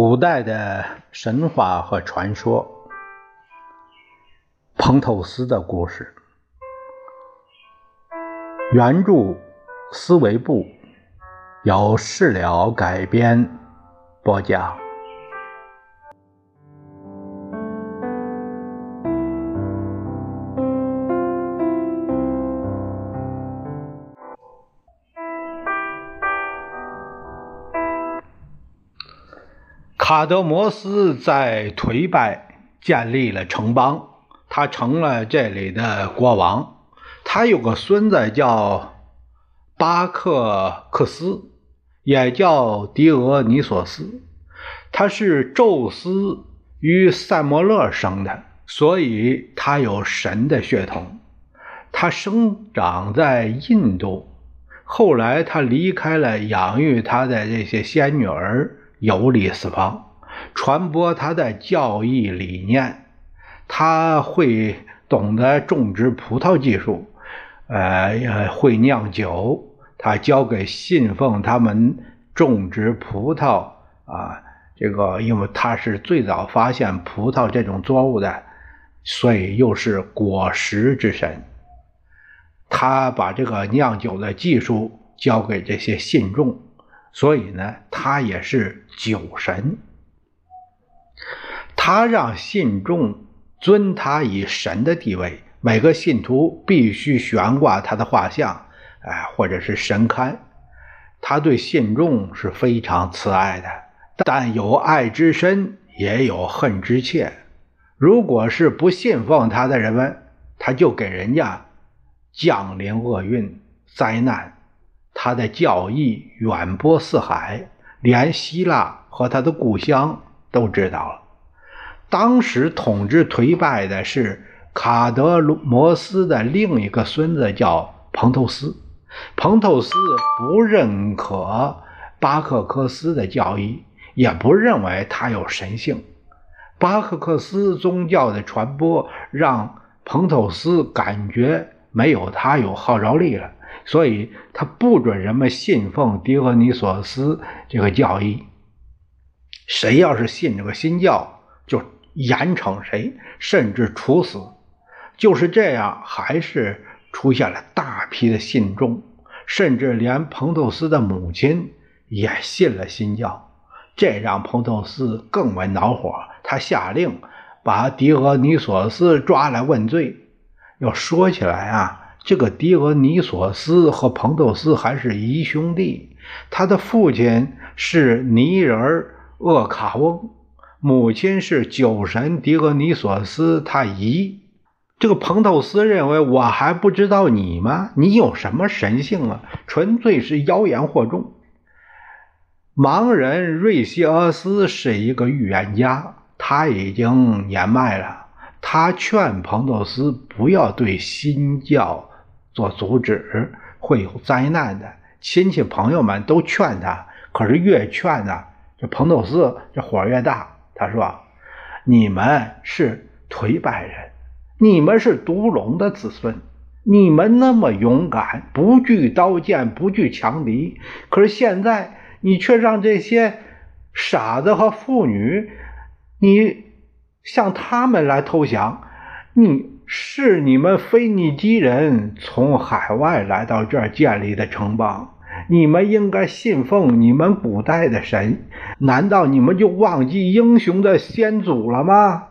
古代的神话和传说，彭透斯的故事，原著思维部，由事了改编播讲。卡德摩斯在颓败建立了城邦，他成了这里的国王。他有个孙子叫巴克克斯，也叫狄俄尼索斯。他是宙斯与塞摩勒生的，所以他有神的血统。他生长在印度，后来他离开了养育他的这些仙女儿。游历四方，传播他的教义理念。他会懂得种植葡萄技术，呃，会酿酒。他教给信奉他们种植葡萄啊，这个因为他是最早发现葡萄这种作物的，所以又是果实之神。他把这个酿酒的技术交给这些信众。所以呢，他也是酒神。他让信众尊他以神的地位，每个信徒必须悬挂他的画像，哎，或者是神龛。他对信众是非常慈爱的，但有爱之深，也有恨之切。如果是不信奉他的人们，他就给人家降临厄运、灾难。他的教义远播四海，连希腊和他的故乡都知道了。当时统治颓败的是卡德摩斯的另一个孙子，叫彭透斯。彭透斯不认可巴克克斯的教义，也不认为他有神性。巴克克斯宗教的传播让彭透斯感觉没有他有号召力了。所以他不准人们信奉狄俄尼索斯这个教义。谁要是信这个新教，就严惩谁，甚至处死。就是这样，还是出现了大批的信众，甚至连彭透斯的母亲也信了新教。这让彭透斯更为恼火，他下令把狄俄尼索斯抓来问罪。要说起来啊。这个狄俄尼索斯和彭透斯还是姨兄弟，他的父亲是泥人厄卡翁，母亲是酒神狄俄尼索斯他姨。这个彭透斯认为我还不知道你吗？你有什么神性啊？纯粹是妖言惑众。盲人瑞西俄斯是一个预言家，他已经年迈了，他劝彭透斯不要对新教。做阻止会有灾难的，亲戚朋友们都劝他，可是越劝呢，这彭斗斯这火越大。他说：“你们是颓败人，你们是毒龙的子孙，你们那么勇敢，不惧刀剑，不惧强敌，可是现在你却让这些傻子和妇女，你向他们来投降，你。”是你们腓尼基人从海外来到这儿建立的城邦，你们应该信奉你们古代的神，难道你们就忘记英雄的先祖了吗？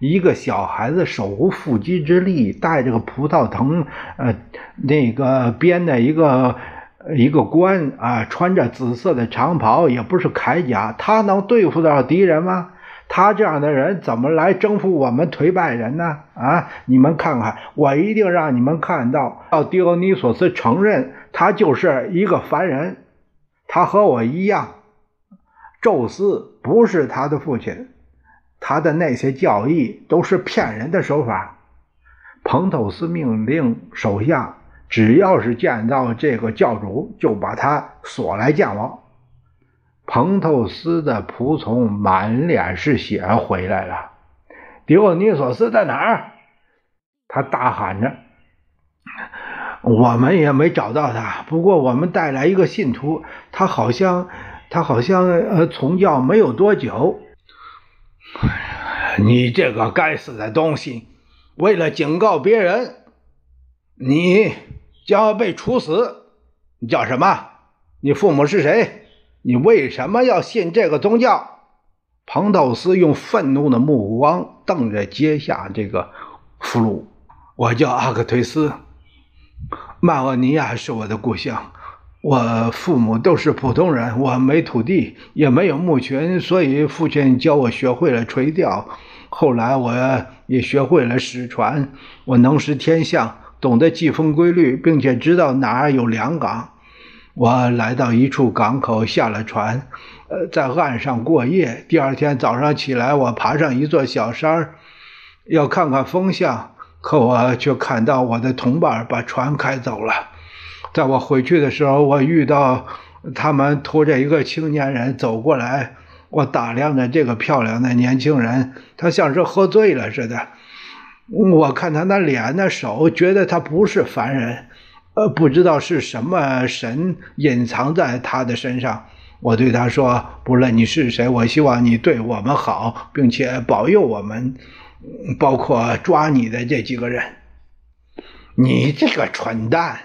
一个小孩子手无缚鸡之力，带着个葡萄藤，呃，那个编的一个一个冠啊，穿着紫色的长袍，也不是铠甲，他能对付得了敌人吗？他这样的人怎么来征服我们颓败人呢？啊！你们看看，我一定让你们看到，要狄俄尼索斯承认他就是一个凡人，他和我一样。宙斯不是他的父亲，他的那些教义都是骗人的手法。彭透斯命令手下，只要是见到这个教主，就把他锁来见我。彭透斯的仆从满脸是血回来了。迪奥尼索斯在哪儿？他大喊着：“我们也没找到他。不过我们带来一个信徒，他好像他好像呃从教没有多久。你这个该死的东西！为了警告别人，你将要被处死。你叫什么？你父母是谁？你为什么要信这个宗教？庞道斯用愤怒的目光瞪着阶下这个俘虏。我叫阿克忒斯，曼沃尼亚是我的故乡。我父母都是普通人，我没土地，也没有牧群，所以父亲教我学会了垂钓。后来我也学会了使船，我能识天象，懂得季风规律，并且知道哪儿有良港。我来到一处港口，下了船，呃，在岸上过夜。第二天早上起来，我爬上一座小山要看看风向。可我却看到我的同伴把船开走了。在我回去的时候，我遇到他们拖着一个青年人走过来。我打量着这个漂亮的年轻人，他像是喝醉了似的。我看他那脸、那手，觉得他不是凡人。呃，不知道是什么神隐藏在他的身上。我对他说：“不论你是谁，我希望你对我们好，并且保佑我们。”包括抓你的这几个人，你这个蠢蛋，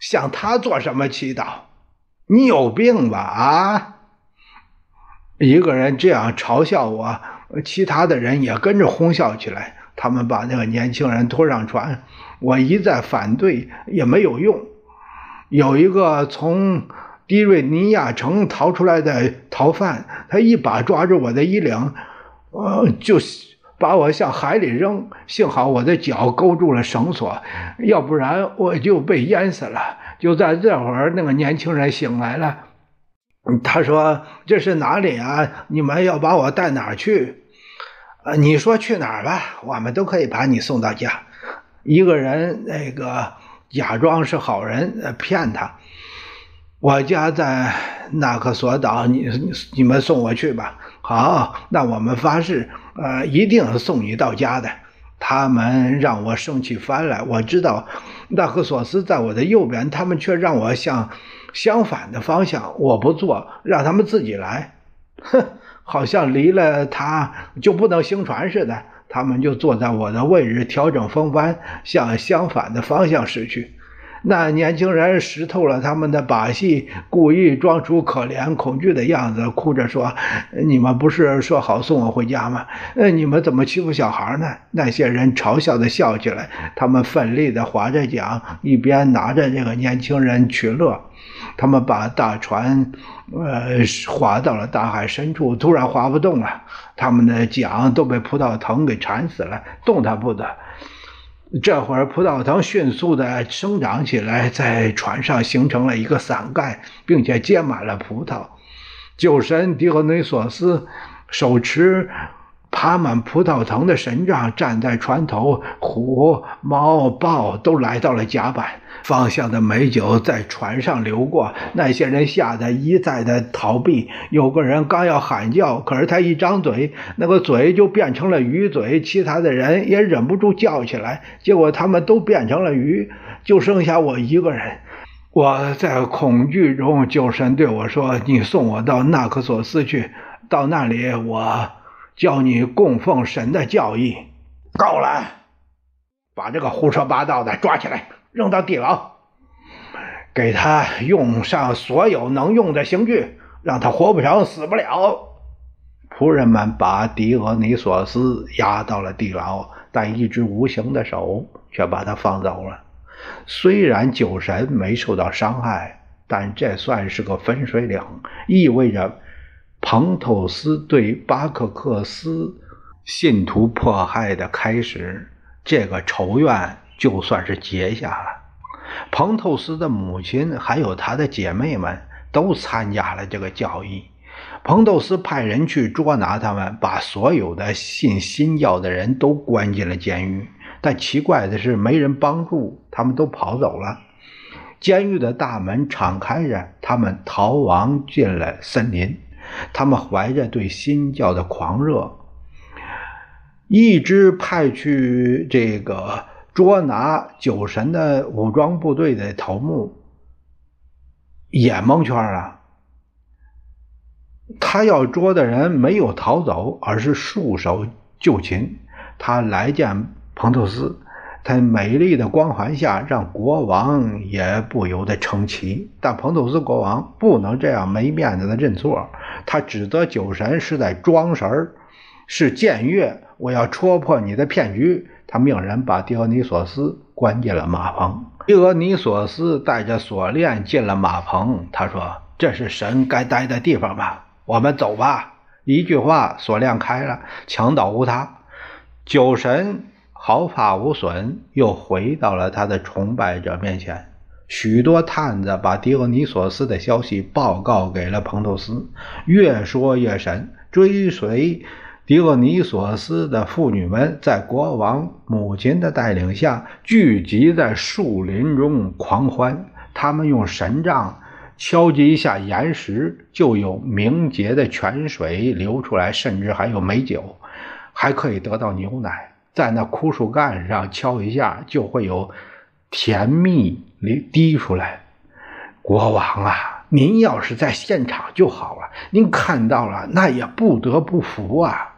向他做什么祈祷？你有病吧？啊！一个人这样嘲笑我，其他的人也跟着哄笑起来。他们把那个年轻人拖上船，我一再反对也没有用。有一个从迪瑞尼亚城逃出来的逃犯，他一把抓住我的衣领，呃，就。把我向海里扔，幸好我的脚勾住了绳索，要不然我就被淹死了。就在这会儿，那个年轻人醒来了，他说：“这是哪里啊？你们要把我带哪儿去？呃，你说去哪儿吧，我们都可以把你送到家。”一个人那个假装是好人，骗他。我家在纳克索岛，你你们送我去吧。好，那我们发誓。呃，一定送你到家的。他们让我生气翻了。我知道纳克索斯在我的右边，他们却让我向相反的方向。我不做，让他们自己来。哼，好像离了他就不能行船似的。他们就坐在我的位置，调整风帆，向相反的方向驶去。那年轻人识透了他们的把戏，故意装出可怜恐惧的样子，哭着说：“你们不是说好送我回家吗？呃，你们怎么欺负小孩呢？”那些人嘲笑的笑起来，他们奋力的划着桨，一边拿着这个年轻人取乐。他们把大船，呃，划到了大海深处，突然划不动了，他们的桨都被葡萄藤给缠死了，动弹不得。这会儿，葡萄藤迅速地生长起来，在船上形成了一个伞盖，并且结满了葡萄。酒神狄俄内索斯手持。爬满葡萄藤的神杖站在船头，虎、猫、豹都来到了甲板。芳香的美酒在船上流过，那些人吓得一再的逃避。有个人刚要喊叫，可是他一张嘴，那个嘴就变成了鱼嘴。其他的人也忍不住叫起来，结果他们都变成了鱼，就剩下我一个人。我在恐惧中，酒神对我说：“你送我到纳克索斯去，到那里我。”教你供奉神的教义，够了！把这个胡说八道的抓起来，扔到地牢，给他用上所有能用的刑具，让他活不成，死不了。仆人们把狄俄尼索斯押到了地牢，但一只无形的手却把他放走了。虽然酒神没受到伤害，但这算是个分水岭，意味着。彭透斯对巴克克斯信徒迫害的开始，这个仇怨就算是结下了。彭透斯的母亲还有他的姐妹们都参加了这个教义。彭透斯派人去捉拿他们，把所有的信新教的人都关进了监狱。但奇怪的是，没人帮助，他们都跑走了。监狱的大门敞开着，他们逃亡进了森林。他们怀着对新教的狂热，一支派去这个捉拿酒神的武装部队的头目也蒙圈了。他要捉的人没有逃走，而是束手就擒。他来见彭透斯，在美丽的光环下，让国王也不由得称奇。但彭透斯国王不能这样没面子的认错，他指责酒神是在装神儿，是僭越。我要戳破你的骗局。他命人把狄俄尼索斯关进了马棚。狄俄尼索斯带着锁链进了马棚。他说：“这是神该待的地方吧？我们走吧。”一句话，锁链开了，墙倒无他。酒神毫发无损，又回到了他的崇拜者面前。许多探子把狄俄尼索斯的消息报告给了彭透斯，越说越神。追随狄俄尼索斯的妇女们在国王母亲的带领下聚集在树林中狂欢。他们用神杖敲击一下岩石，就有明洁的泉水流出来，甚至还有美酒。还可以得到牛奶，在那枯树干上敲一下，就会有甜蜜滴滴出来。国王啊，您要是在现场就好了，您看到了，那也不得不服啊。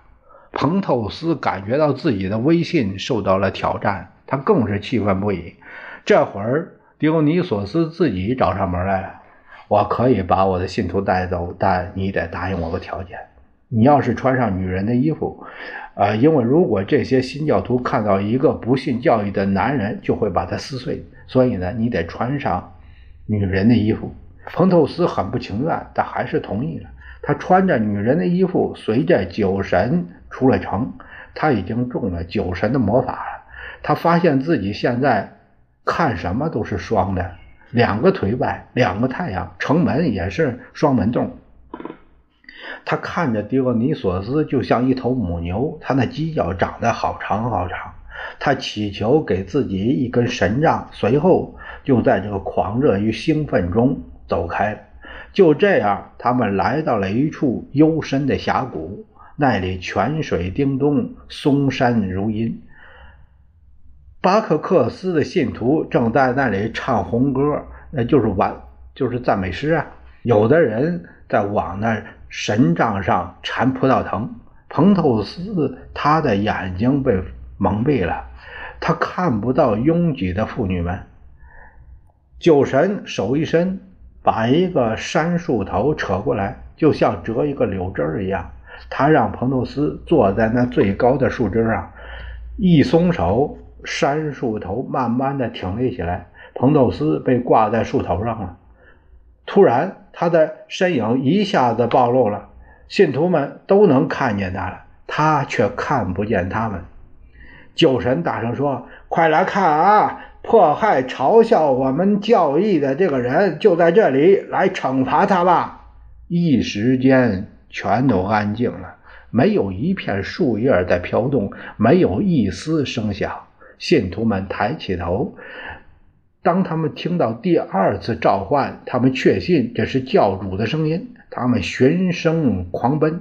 彭透斯感觉到自己的威信受到了挑战，他更是气愤不已。这会儿，狄欧尼索斯自己找上门来了。我可以把我的信徒带走，但你得答应我个条件。你要是穿上女人的衣服，呃，因为如果这些新教徒看到一个不信教义的男人，就会把他撕碎。所以呢，你得穿上女人的衣服。彭透斯很不情愿，但还是同意了。他穿着女人的衣服，随着酒神出了城。他已经中了酒神的魔法了。他发现自己现在看什么都是双的，两个腿外，两个太阳，城门也是双门洞。他看着狄奥尼索斯就像一头母牛，他那犄角长得好长好长。他祈求给自己一根神杖，随后就在这个狂热与兴奋中走开了。就这样，他们来到了一处幽深的峡谷，那里泉水叮咚，松山如茵。巴克克斯的信徒正在那里唱红歌，那就是晚，就是赞美诗啊。有的人在往那。神杖上缠葡萄藤，彭透斯他的眼睛被蒙蔽了，他看不到拥挤的妇女们。酒神手一伸，把一个杉树头扯过来，就像折一个柳枝一样。他让彭透斯坐在那最高的树枝上，一松手，杉树头慢慢的挺立起来，彭透斯被挂在树头上了。突然。他的身影一下子暴露了，信徒们都能看见他了，他却看不见他们。酒神大声说：“快来看啊！迫害、嘲笑我们教义的这个人就在这里，来惩罚他吧！”一时间，全都安静了，没有一片树叶在飘动，没有一丝声响。信徒们抬起头。当他们听到第二次召唤，他们确信这是教主的声音。他们循声狂奔，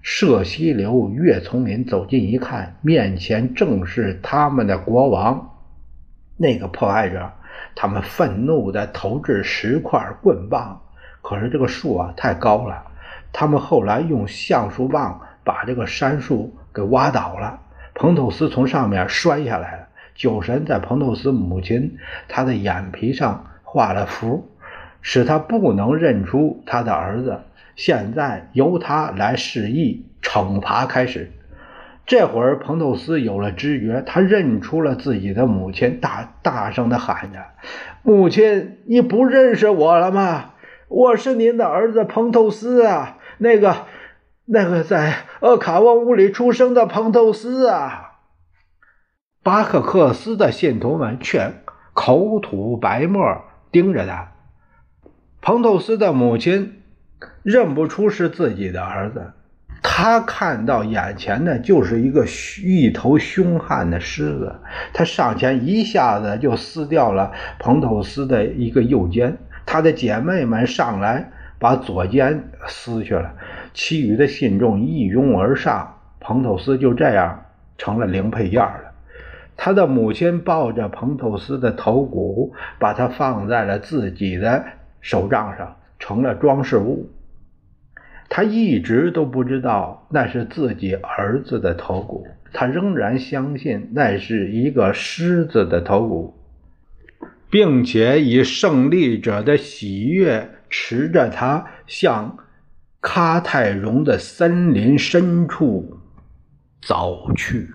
涉溪流，越丛林，走近一看，面前正是他们的国王，那个迫害者。他们愤怒地投掷石块、棍棒，可是这个树啊太高了。他们后来用橡树棒把这个杉树给挖倒了。彭透斯从上面摔下来了。酒神在彭透斯母亲他的眼皮上画了符，使他不能认出他的儿子。现在由他来示意惩罚开始。这会儿彭透斯有了知觉，他认出了自己的母亲，大大声的喊着：“母亲，你不认识我了吗？我是您的儿子彭透斯啊，那个那个在厄卡翁屋里出生的彭透斯啊。”巴克克斯的信徒们却口吐白沫，盯着他。彭透斯的母亲认不出是自己的儿子，他看到眼前的就是一个一头凶悍的狮子。他上前一下子就撕掉了彭透斯的一个右肩，他的姐妹们上来把左肩撕去了，其余的信众一拥而上，彭透斯就这样成了零配件了。他的母亲抱着彭透斯的头骨，把它放在了自己的手杖上，成了装饰物。他一直都不知道那是自己儿子的头骨，他仍然相信那是一个狮子的头骨，并且以胜利者的喜悦持着他向喀泰隆的森林深处走去。